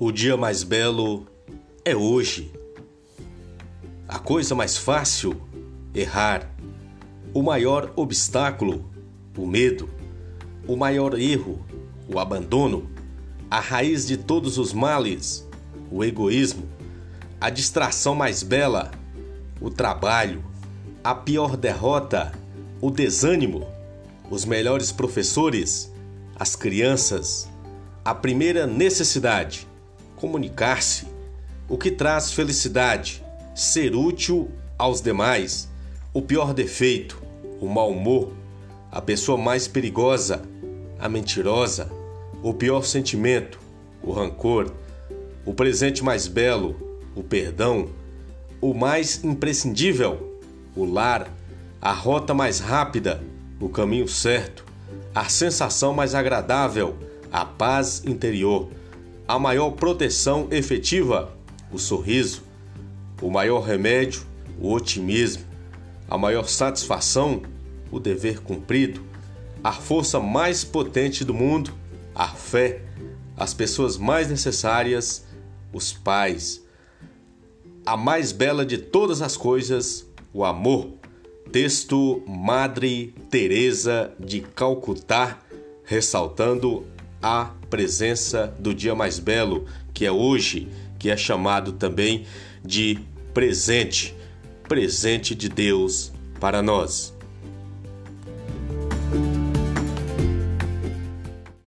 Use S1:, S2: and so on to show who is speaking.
S1: O dia mais belo é hoje. A coisa mais fácil, errar. O maior obstáculo, o medo. O maior erro, o abandono. A raiz de todos os males, o egoísmo. A distração mais bela, o trabalho. A pior derrota, o desânimo. Os melhores professores, as crianças. A primeira necessidade, comunicar-se, o que traz felicidade, ser útil aos demais, o pior defeito, o mau humor, a pessoa mais perigosa, a mentirosa, o pior sentimento, o rancor, o presente mais belo, o perdão, o mais imprescindível, o lar, a rota mais rápida, o caminho certo, a sensação mais agradável, a paz interior a maior proteção efetiva, o sorriso, o maior remédio, o otimismo, a maior satisfação, o dever cumprido, a força mais potente do mundo, a fé, as pessoas mais necessárias, os pais, a mais bela de todas as coisas, o amor. Texto Madre Teresa de Calcutá, ressaltando a presença do dia mais belo, que é hoje, que é chamado também de presente, presente de Deus para nós.